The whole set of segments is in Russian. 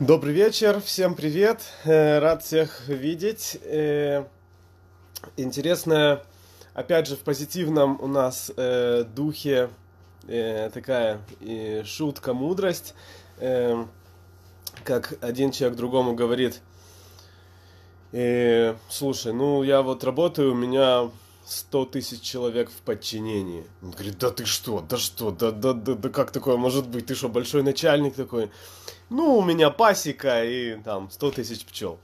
Добрый вечер, всем привет, э, рад всех видеть. Э, интересно, опять же, в позитивном у нас э, духе такая шутка, мудрость, как один человек другому говорит, слушай, ну я вот работаю, у меня 100 тысяч человек в подчинении. Он говорит, да ты что, да что, да, да, да, да как такое может быть? Ты что, большой начальник такой? Ну, у меня пасека и там 100 тысяч пчел.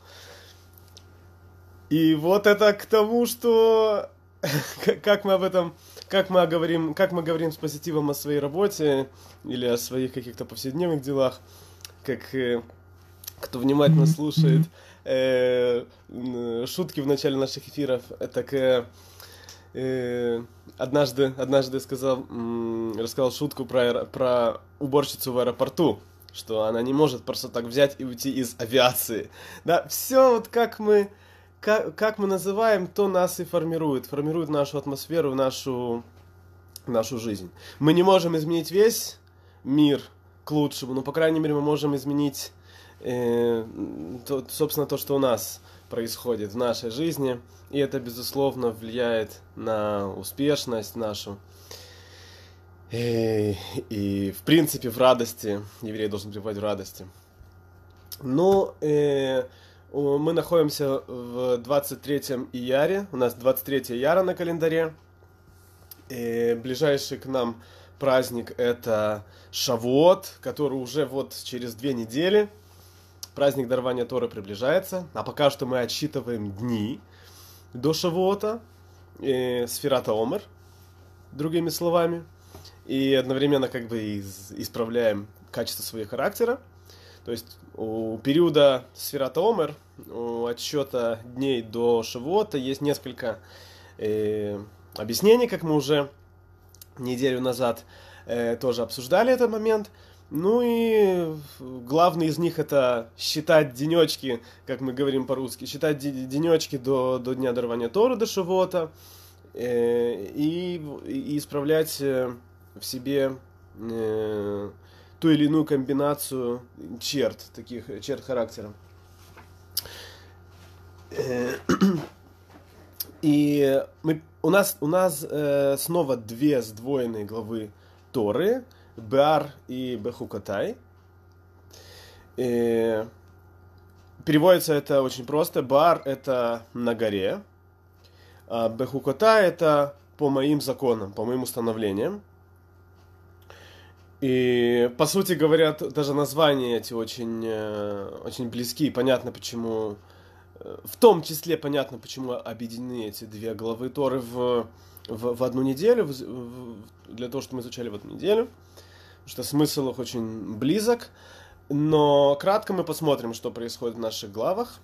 И вот это к тому, что как мы об этом, как мы говорим, как мы говорим с позитивом о своей работе или о своих каких-то повседневных делах, как э, кто внимательно слушает э, шутки в начале наших эфиров, так э, э, однажды, однажды сказал, рассказал шутку про, про уборщицу в аэропорту, что она не может просто так взять и уйти из авиации. Да, все вот как мы, как, как мы называем, то нас и формирует, формирует нашу атмосферу, нашу, нашу жизнь. Мы не можем изменить весь мир к лучшему, но, по крайней мере, мы можем изменить, э, то, собственно, то, что у нас происходит в нашей жизни, и это, безусловно, влияет на успешность нашу. И, и в принципе, в радости, еврей должен пребывать в радости. Но э, мы находимся в 23-м Ияре, у нас 23 Ияра на календаре. И ближайший к нам праздник это Шавуот, который уже вот через две недели – праздник дарования Торы приближается, а пока что мы отсчитываем дни до Шавуота, э, Сферата Омер, другими словами, и одновременно как бы из, исправляем качество своего характера. То есть у периода Сферата Омер, у отсчета дней до Шавуота есть несколько э, объяснений, как мы уже неделю назад э, тоже обсуждали этот момент – ну и главный из них это считать денечки, как мы говорим по-русски, считать денечки до, до дня дарования Тора, до Шивота, э, и, и исправлять э, в себе э, ту или иную комбинацию черт, таких черт характера. Э, и мы, у нас, у нас э, снова две сдвоенные главы Торы – Беар и Бехукатай. И переводится это очень просто. Бар это на горе, а Бехукота это по моим законам, по моим установлениям. И, по сути говоря, даже названия эти очень, э, очень близки, и понятно, почему, э, в том числе понятно, почему объединены эти две главы Торы в, в, в одну неделю, в, в, для того, чтобы мы изучали в одну неделю что смысл их очень близок. Но кратко мы посмотрим, что происходит в наших главах.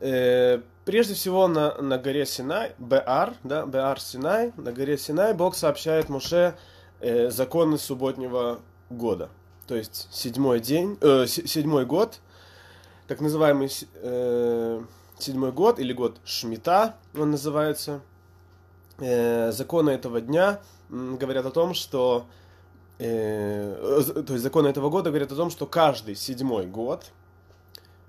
Э, прежде всего на, на горе Синай, Беар, да, Беар Синай, на горе Синай Бог сообщает Муше э, законы субботнего года. То есть седьмой день, э, седьмой год, так называемый э, седьмой год или год Шмита, он называется. Э, законы этого дня говорят о том, что э, то есть законы этого года говорят о том, что каждый седьмой год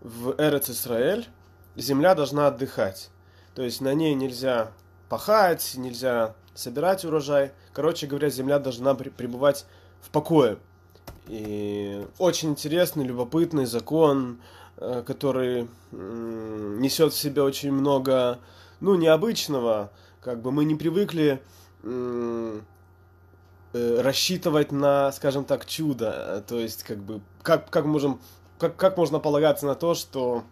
в Эрец Исраэль земля должна отдыхать. То есть на ней нельзя пахать, нельзя собирать урожай. Короче говоря, земля должна пребывать в покое. И очень интересный, любопытный закон, э, который несет в себе очень много, ну, необычного. Как бы мы не привыкли Э, рассчитывать на, скажем так, чудо. То есть, как бы, как, как можем, как, как можно полагаться на то, что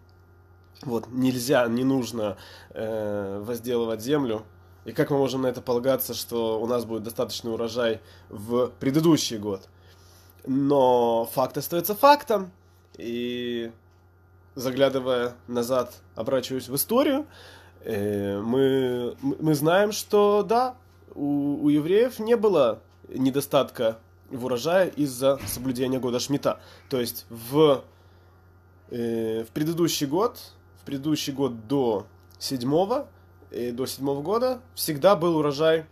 вот нельзя, не нужно э, возделывать землю, и как мы можем на это полагаться, что у нас будет достаточный урожай в предыдущий год. Но факт остается фактом, и заглядывая назад, обращаюсь в историю, э, мы, мы знаем, что да, у, у евреев не было недостатка в урожае из-за соблюдения года Шмита. То есть в, э, в предыдущий год, в предыдущий год до седьмого, э, до седьмого года всегда был урожай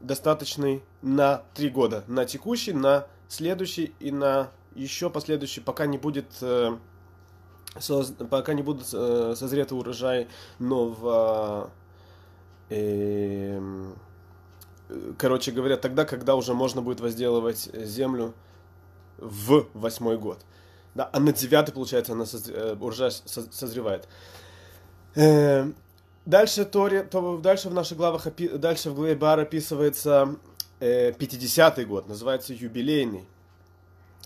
достаточный на три года. На текущий, на следующий и на еще последующий, пока не будет э, соз, пока не будут э, созреты урожай нового э, короче говоря, тогда, когда уже можно будет возделывать землю в восьмой год. Да, а на девятый, получается, она созр... Э, урожай созревает. Дальше, Торе, то, дальше в наших главах, дальше в главе Бар описывается э, 50-й год, называется юбилейный.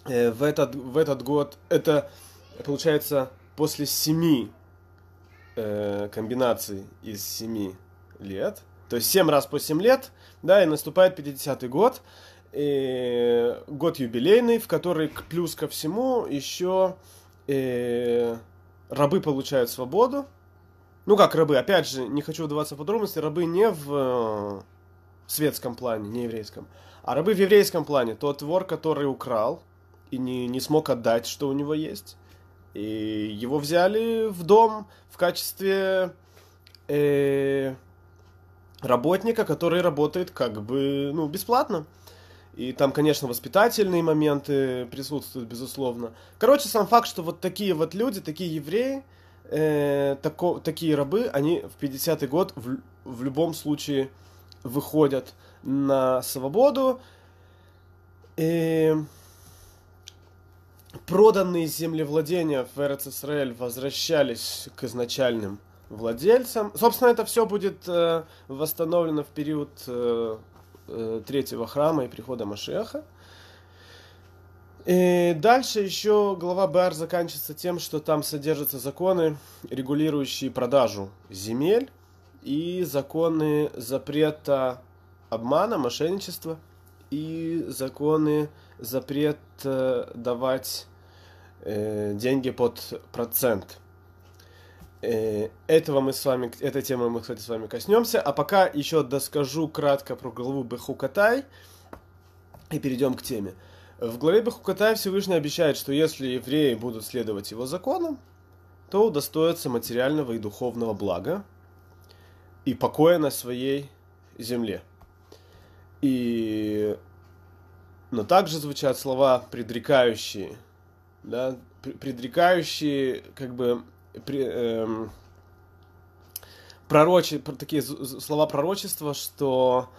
Э, в, этот, в этот год, это получается после семи э, комбинаций из семи лет, то есть семь раз по семь лет, да, и наступает 50-й год, э, год юбилейный, в который плюс ко всему еще э, рабы получают свободу. Ну как рабы, опять же, не хочу вдаваться в подробности, рабы не в э, светском плане, не еврейском, а рабы в еврейском плане. Тот вор, который украл и не, не смог отдать, что у него есть. И его взяли в дом в качестве э, работника, который работает как бы ну, бесплатно. И там, конечно, воспитательные моменты присутствуют, безусловно. Короче, сам факт, что вот такие вот люди, такие евреи, э, тако, такие рабы, они в 50-й год в, в любом случае выходят на свободу. И проданные землевладения в РЦСРЛ возвращались к изначальным владельцам. Собственно, это все будет э, восстановлено в период э, э, третьего храма и прихода Машеха. И дальше еще глава БР заканчивается тем, что там содержатся законы, регулирующие продажу земель и законы запрета обмана, мошенничества и законы запрет э, давать э, деньги под процент. Э, этого мы с вами, этой темы мы, кстати, с вами коснемся. А пока еще доскажу кратко про главу Бехукатай и перейдем к теме. В главе Бехукатай Всевышний обещает, что если евреи будут следовать его законам, то удостоятся материального и духовного блага и покоя на своей земле. И... Но также звучат слова предрекающие, да, предрекающие как бы при, эм, пророчи, такие слова пророчества, что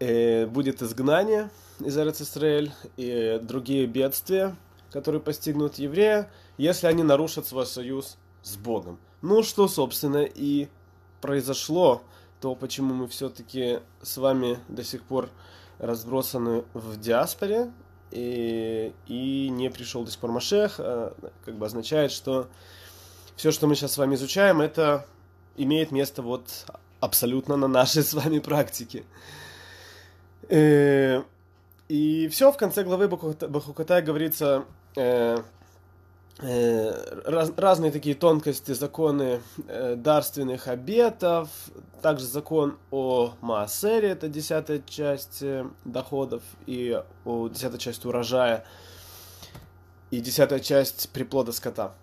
будет изгнание из Израиль и другие бедствия, которые постигнут еврея, если они нарушат свой союз с Богом. Ну, что, собственно, и произошло, то почему мы все-таки с вами до сих пор разбросаны в диаспоре, и, и не пришел до сих пор Машех, а, как бы означает, что все, что мы сейчас с вами изучаем, это имеет место вот абсолютно на нашей с вами практике. Э, и все, в конце главы Бахукатай говорится э, э, раз, разные такие тонкости, законы дарственных обетов, также закон о Маасере, это десятая часть доходов, и о десятая часть урожая, и десятая часть приплода скота.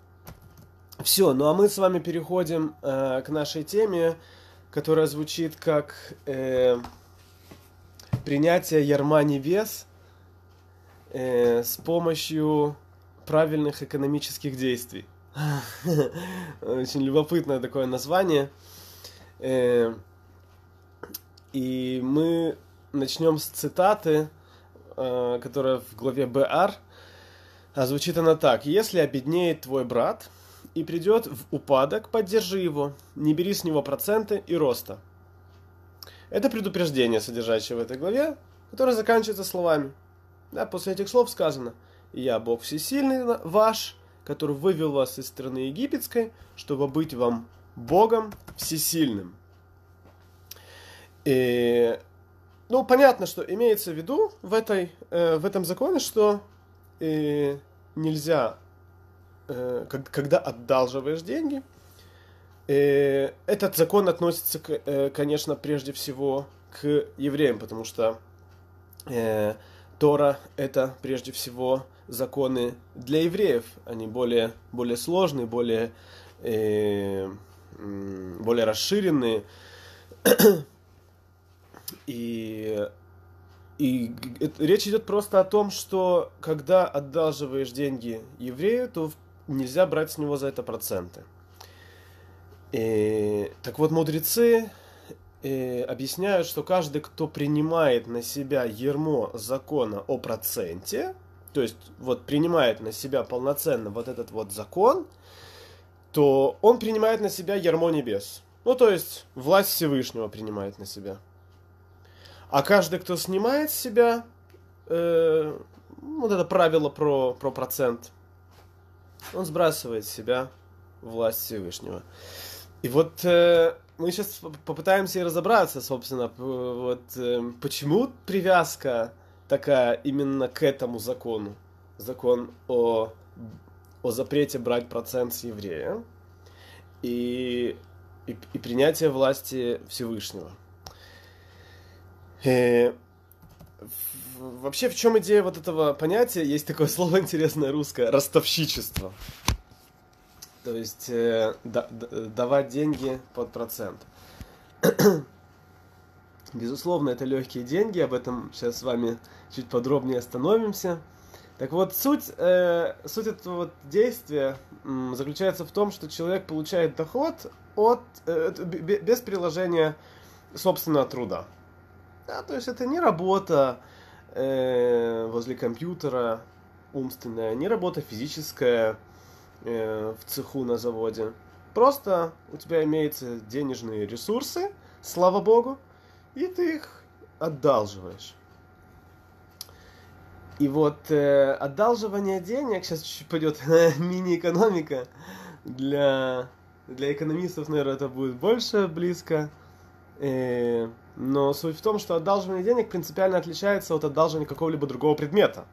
Все, ну а мы с вами переходим э, к нашей теме, которая звучит как э, принятие ярма небес э, с помощью правильных экономических действий. Очень любопытное такое название. Э, и мы начнем с цитаты, э, которая в главе БР. А звучит она так. «Если обеднеет твой брат, и придет в упадок, поддержи его, не бери с него проценты и роста. Это предупреждение, содержащее в этой главе, которое заканчивается словами. Да, после этих слов сказано «Я Бог Всесильный ваш, который вывел вас из страны египетской, чтобы быть вам Богом Всесильным». И, ну, понятно, что имеется в виду в, этой, э, в этом законе, что э, нельзя Э, когда одалживаешь деньги, этот закон относится, э, конечно, прежде всего к евреям, потому что Тора это прежде всего законы для евреев, они более, более сложные, более, более расширенные. И и речь идет просто о том, что когда одалживаешь деньги еврею, то нельзя брать с него за это проценты. И, так вот, мудрецы и, объясняют, что каждый, кто принимает на себя ермо закона о проценте, то есть вот принимает на себя полноценно вот этот вот закон, то он принимает на себя ермо небес. Ну, то есть власть Всевышнего принимает на себя. А каждый, кто снимает с себя э, вот это правило про, про процент, он сбрасывает с себя власть Всевышнего. И вот э, мы сейчас попытаемся разобраться, собственно, вот э, почему привязка такая именно к этому закону. Закон о, о запрете брать процент с еврея и, и, и принятие власти Всевышнего. Э, вообще, в чем идея вот этого понятия? Есть такое слово интересное русское – ростовщичество. То есть э, да, давать деньги под процент. Безусловно, это легкие деньги, об этом сейчас с вами чуть подробнее остановимся. Так вот, суть, э, суть этого вот действия э, заключается в том, что человек получает доход от, э, без приложения собственного труда. Да, то есть это не работа э, возле компьютера умственная, не работа физическая э, в цеху на заводе. Просто у тебя имеются денежные ресурсы, слава богу, и ты их одалживаешь. И вот э, одалживание денег, сейчас чуть-чуть пойдет мини-экономика, для, для экономистов, наверное, это будет больше близко. Э, но суть в том, что одалживание денег принципиально отличается от одалживания какого-либо другого предмета.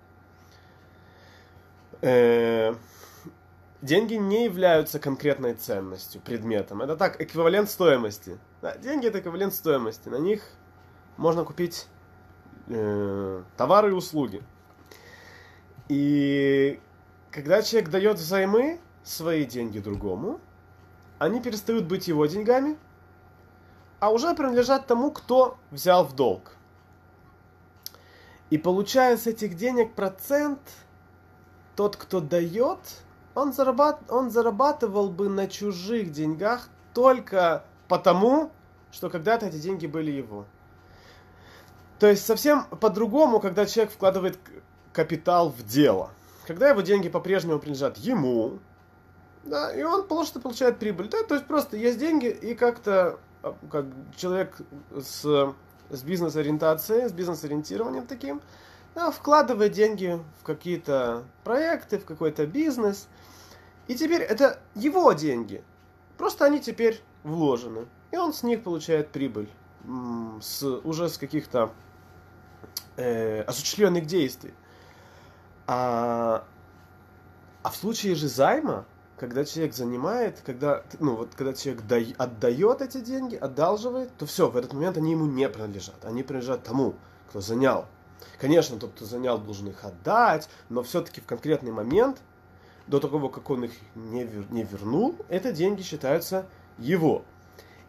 Э, деньги не являются конкретной ценностью, предметом. Это так, эквивалент стоимости. Да, деньги это эквивалент стоимости. На них можно купить э, товары и услуги. И когда человек дает взаймы свои деньги другому, они перестают быть его деньгами, а уже принадлежат тому, кто взял в долг. И получая с этих денег процент, тот, кто дает, он, зарабат... он зарабатывал бы на чужих деньгах только потому, что когда-то эти деньги были его. То есть совсем по-другому, когда человек вкладывает капитал в дело. Когда его деньги по-прежнему принадлежат ему, да, и он просто получает прибыль. Да, то есть просто есть деньги, и как-то а, как человек с, с бизнес-ориентацией, с бизнес-ориентированием таким, вкладывает деньги в какие-то проекты, в какой-то бизнес. И теперь это его деньги. Просто они теперь вложены. И он с них получает прибыль. С, уже с каких-то э, осуществленных действий. А, а в случае же займа, когда человек занимает, когда, ну, вот, когда человек дай, отдает эти деньги, одалживает, то все, в этот момент они ему не принадлежат. Они принадлежат тому, кто занял. Конечно, тот, кто занял, должен их отдать, но все-таки в конкретный момент, до того, как он их не, вер, не вернул, это деньги считаются его.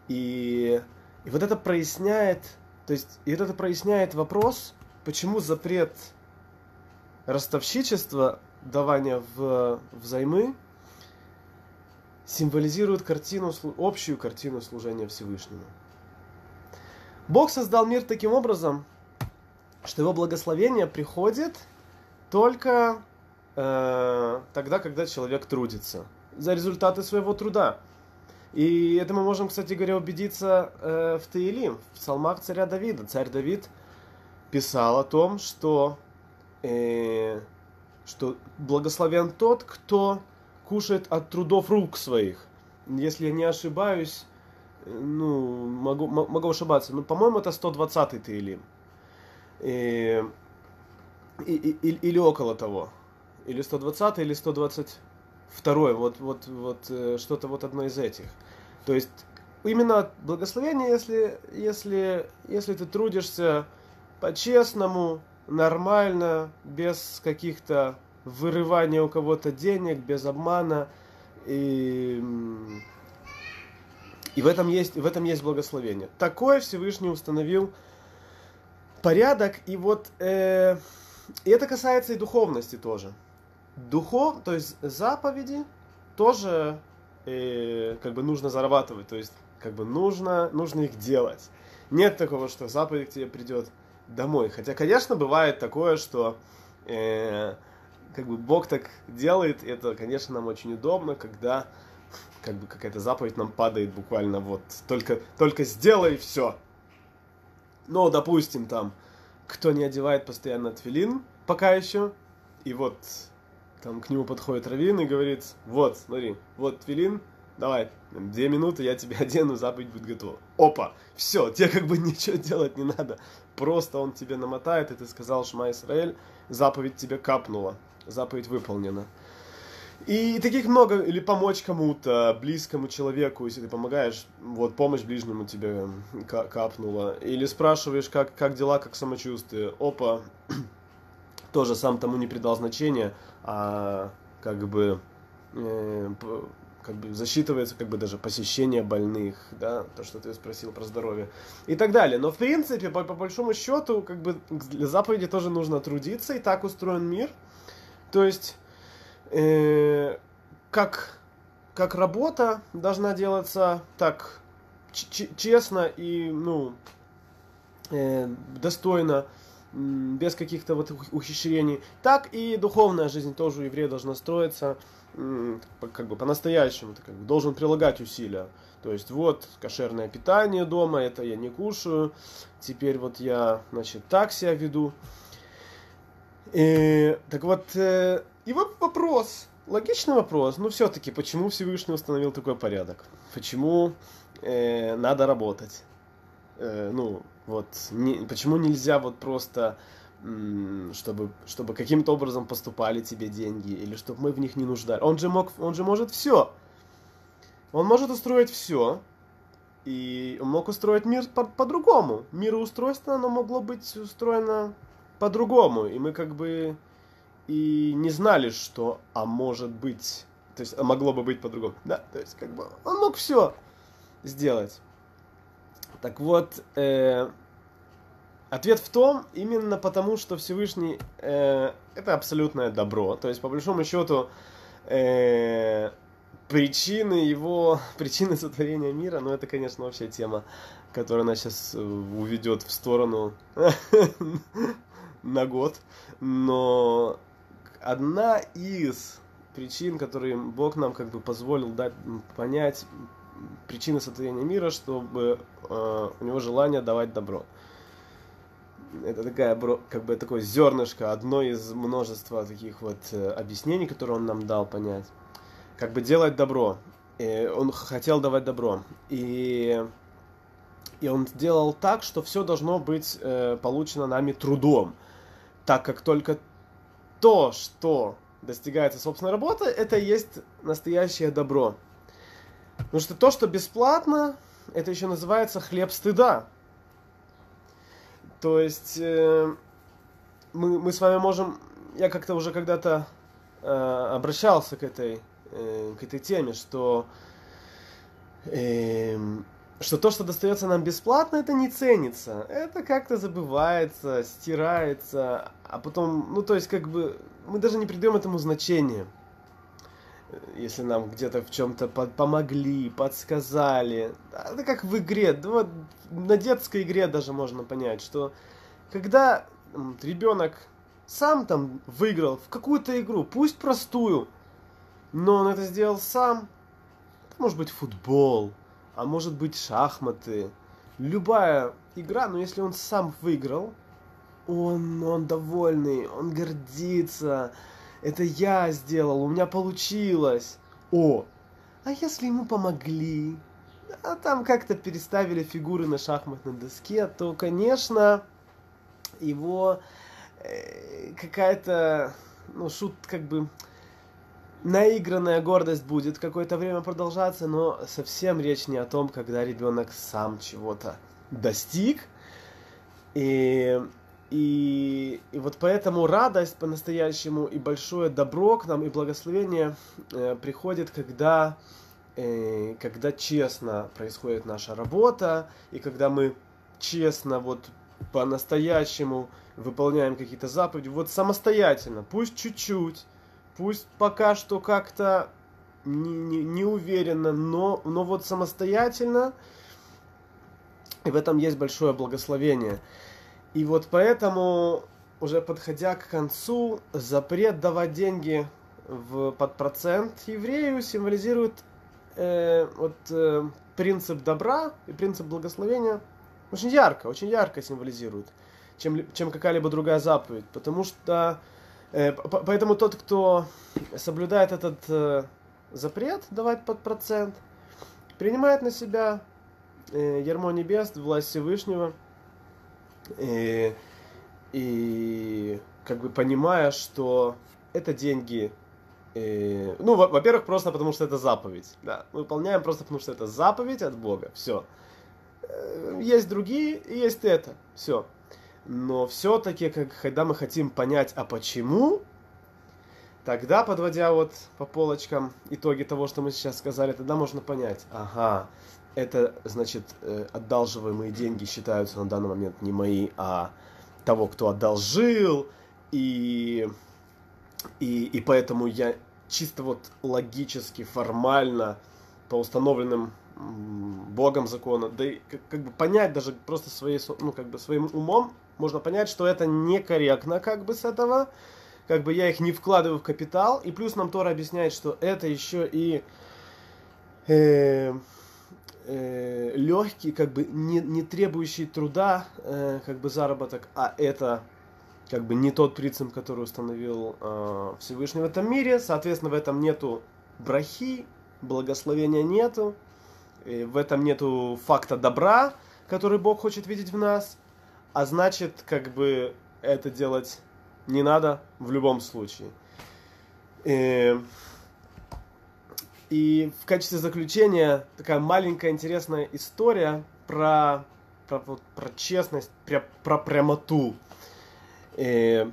И, и вот это проясняет, то есть, и вот это проясняет вопрос, почему запрет ростовщичества, давания в взаймы, символизирует картину, общую картину служения Всевышнему. Бог создал мир таким образом, что его благословение приходит только э, тогда, когда человек трудится за результаты своего труда. И это мы можем, кстати говоря, убедиться э, в Таилим, в псалмах царя Давида. Царь Давид писал о том, что, э, что благословен тот, кто кушает от трудов рук своих. Если я не ошибаюсь, ну, могу, могу ошибаться, но, по-моему, это 120-й Таилим. И, и, и, или около того. Или 120 или 122 вот, вот, вот э, что-то вот одно из этих. То есть именно благословение, если, если, если ты трудишься по-честному, нормально, без каких-то вырывания у кого-то денег, без обмана. И, и в, этом есть, в этом есть благословение. Такое Всевышний установил порядок, и вот э, и это касается и духовности тоже. Духов, то есть заповеди тоже э, как бы нужно зарабатывать, то есть как бы нужно, нужно их делать. Нет такого, что заповедь к тебе придет домой. Хотя, конечно, бывает такое, что э, как бы Бог так делает, это, конечно, нам очень удобно, когда как бы какая-то заповедь нам падает буквально вот только, только сделай все. Но, допустим, там, кто не одевает постоянно твилин, пока еще, и вот там к нему подходит Равин и говорит, вот, смотри, вот твилин, давай, две минуты, я тебе одену, заповедь будет готова. Опа, все, тебе как бы ничего делать не надо. Просто он тебе намотает, и ты сказал, Шма Исраэль, заповедь тебе капнула, заповедь выполнена. И таких много, или помочь кому-то, близкому человеку, если ты помогаешь, вот помощь ближнему тебе капнула. Или спрашиваешь, как, как дела, как самочувствие. Опа, тоже сам тому не придал значения, а как бы э, как бы засчитывается как бы даже посещение больных, да, то, что ты спросил про здоровье и так далее. Но в принципе, по, по большому счету, как бы для заповеди тоже нужно трудиться, и так устроен мир. То есть, э, как, как работа должна делаться так честно и, ну, э, достойно, без каких-то вот ухищрений, так и духовная жизнь тоже у еврея должна строиться как бы по-настоящему, ты как бы должен прилагать усилия. То есть вот кошерное питание дома, это я не кушаю, теперь вот я, значит, так себя веду. И, так вот, э, и вот вопрос, логичный вопрос, ну все-таки, почему Всевышний установил такой порядок? Почему э, надо работать? Э, ну, вот, не, почему нельзя вот просто чтобы, чтобы каким-то образом поступали тебе деньги, или чтобы мы в них не нуждали. Он же, мог, он же может все. Он может устроить все, и он мог устроить мир по- по-другому. Мироустройство, оно могло быть устроено по-другому, и мы как бы и не знали, что, а может быть, то есть, а могло бы быть по-другому. Да, то есть, как бы, он мог все сделать. Так вот, э, Ответ в том, именно потому, что Всевышний э, это абсолютное добро. То есть, по большому счету, э, причины его, причины сотворения мира, ну это, конечно, вообще тема, которая нас сейчас э, уведет в сторону на год. Но одна из причин, которые Бог нам как бы позволил дать понять причины сотворения мира, чтобы э, у него желание давать добро это такая, как бы такое зернышко, одно из множества таких вот э, объяснений, которые он нам дал понять. Как бы делать добро. И он хотел давать добро. И, и он сделал так, что все должно быть э, получено нами трудом. Так как только то, что достигается собственной работы, это и есть настоящее добро. Потому что то, что бесплатно, это еще называется хлеб стыда. То есть э, мы, мы с вами можем, я как-то уже когда-то э, обращался к этой, э, к этой теме, что, э, что то, что достается нам бесплатно, это не ценится. Это как-то забывается, стирается, а потом, ну то есть как бы мы даже не придаем этому значения если нам где-то в чем-то помогли, подсказали. Это как в игре, да вот на детской игре даже можно понять, что когда ребенок сам там выиграл в какую-то игру, пусть простую, но он это сделал сам, может быть футбол, а может быть шахматы, любая игра, но если он сам выиграл, он, он довольный, он гордится, это я сделал, у меня получилось. О, а если ему помогли, а там как-то переставили фигуры на шахматной доске, то, конечно, его э, какая-то, ну, шут, как бы, наигранная гордость будет какое-то время продолжаться, но совсем речь не о том, когда ребенок сам чего-то достиг. И и, и вот поэтому радость по-настоящему и большое добро к нам и благословение э, приходит, когда, э, когда честно происходит наша работа, и когда мы честно вот по-настоящему выполняем какие-то заповеди, вот самостоятельно, пусть чуть-чуть, пусть пока что как-то не, не, не уверенно, но, но вот самостоятельно, и в этом есть большое благословение. И вот поэтому, уже подходя к концу, запрет давать деньги в, под процент еврею символизирует э, вот, э, принцип добра и принцип благословения очень ярко, очень ярко символизирует, чем, чем какая-либо другая заповедь. Потому что, поэтому тот, кто соблюдает этот э, запрет давать под процент, принимает на себя э, ярмо небес, власть Всевышнего, и, и как бы понимая, что это деньги ну, во-первых, просто потому что это заповедь. Да, мы выполняем просто потому что это заповедь от Бога. Все. Э, есть другие, и есть это. Все. Но все-таки, когда мы хотим понять, а почему, тогда, подводя вот по полочкам итоги того, что мы сейчас сказали, тогда можно понять, ага, это, значит, э, одалживаемые деньги считаются на данный момент не мои, а того, кто одолжил, и, и, и поэтому я чисто вот логически, формально, по установленным Богом закона, да и как, как бы понять даже просто своей, ну, как бы своим умом, можно понять, что это некорректно как бы с этого, как бы я их не вкладываю в капитал, и плюс нам Тора объясняет, что это еще и э, э, легкий, как бы не, не требующий труда, э, как бы заработок, а это как бы не тот принцип, который установил э, Всевышний в этом мире. Соответственно, в этом нету брахи, благословения нету, и в этом нету факта добра, который Бог хочет видеть в нас. А значит, как бы это делать не надо в любом случае. И, и в качестве заключения такая маленькая интересная история про, про, про честность, про, про прямоту Э,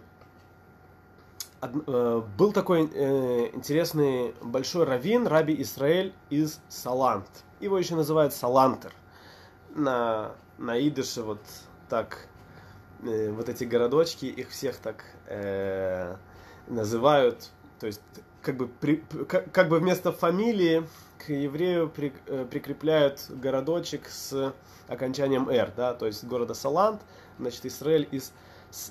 э, был такой э, интересный большой раввин, Раби Исраэль из Салант. Его еще называют Салантер. На, на идыше вот так, э, вот эти городочки, их всех так э, называют. То есть, как бы, при, как, как бы вместо фамилии к еврею при, э, прикрепляют городочек с окончанием «р», да, то есть города Салант, значит, Израиль из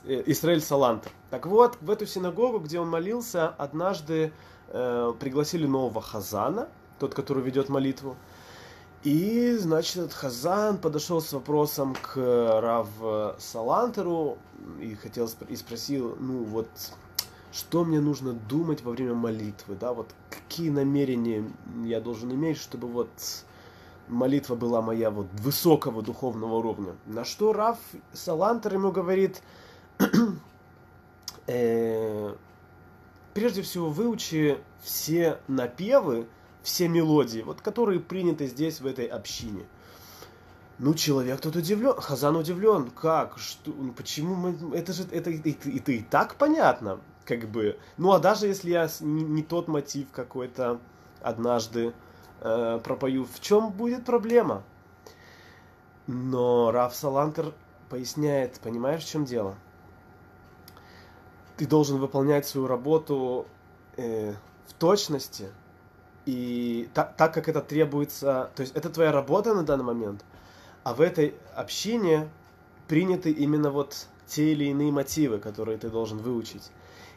Э, Исраэль Салантер. Так вот, в эту синагогу, где он молился, однажды э, пригласили нового хазана, тот, который ведет молитву. И, значит, этот хазан подошел с вопросом к Рав Салантеру и хотел и спросил, ну вот, что мне нужно думать во время молитвы, да, вот какие намерения я должен иметь, чтобы вот молитва была моя вот высокого духовного уровня. На что Рав Салантер ему говорит, э, прежде всего выучи все напевы, все мелодии, вот которые приняты здесь, в этой общине. Ну, человек тут удивлен, Хазан удивлен, как, что, ну, почему мы, это же, это, это, это и так понятно, как бы. Ну, а даже если я не, не тот мотив какой-то однажды э, пропою, в чем будет проблема? Но Раф Салантер поясняет, понимаешь, в чем дело? ты должен выполнять свою работу э, в точности и так, так, как это требуется. То есть это твоя работа на данный момент, а в этой общине приняты именно вот те или иные мотивы, которые ты должен выучить.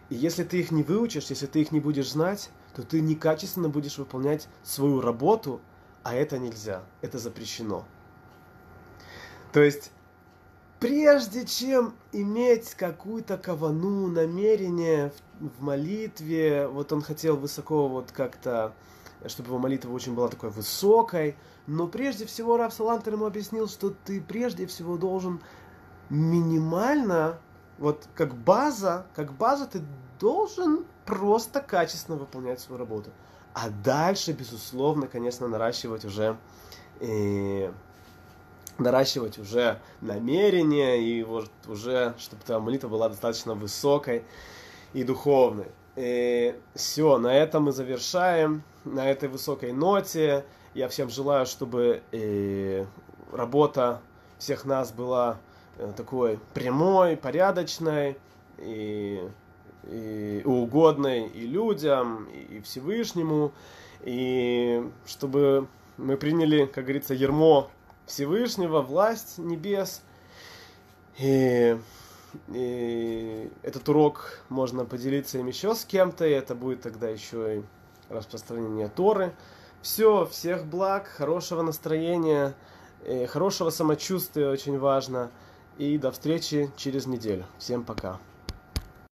И если ты их не выучишь, если ты их не будешь знать, то ты некачественно будешь выполнять свою работу, а это нельзя, это запрещено. То есть прежде чем иметь какую-то кавану, намерение в, в молитве, вот он хотел высоко вот как-то, чтобы его молитва очень была такой высокой, но прежде всего Рав Салантер ему объяснил, что ты прежде всего должен минимально, вот как база, как база ты должен просто качественно выполнять свою работу. А дальше, безусловно, конечно, наращивать уже э, наращивать уже намерение и вот уже, чтобы твоя молитва была достаточно высокой и духовной. И все, на этом мы завершаем, на этой высокой ноте. Я всем желаю, чтобы э, работа всех нас была э, такой прямой, порядочной и, и угодной и людям, и Всевышнему, и чтобы мы приняли, как говорится, ермо Всевышнего, власть небес. И, и этот урок можно поделиться им еще с кем-то, и это будет тогда еще и распространение Торы. Все, всех благ, хорошего настроения, хорошего самочувствия очень важно. И до встречи через неделю. Всем пока.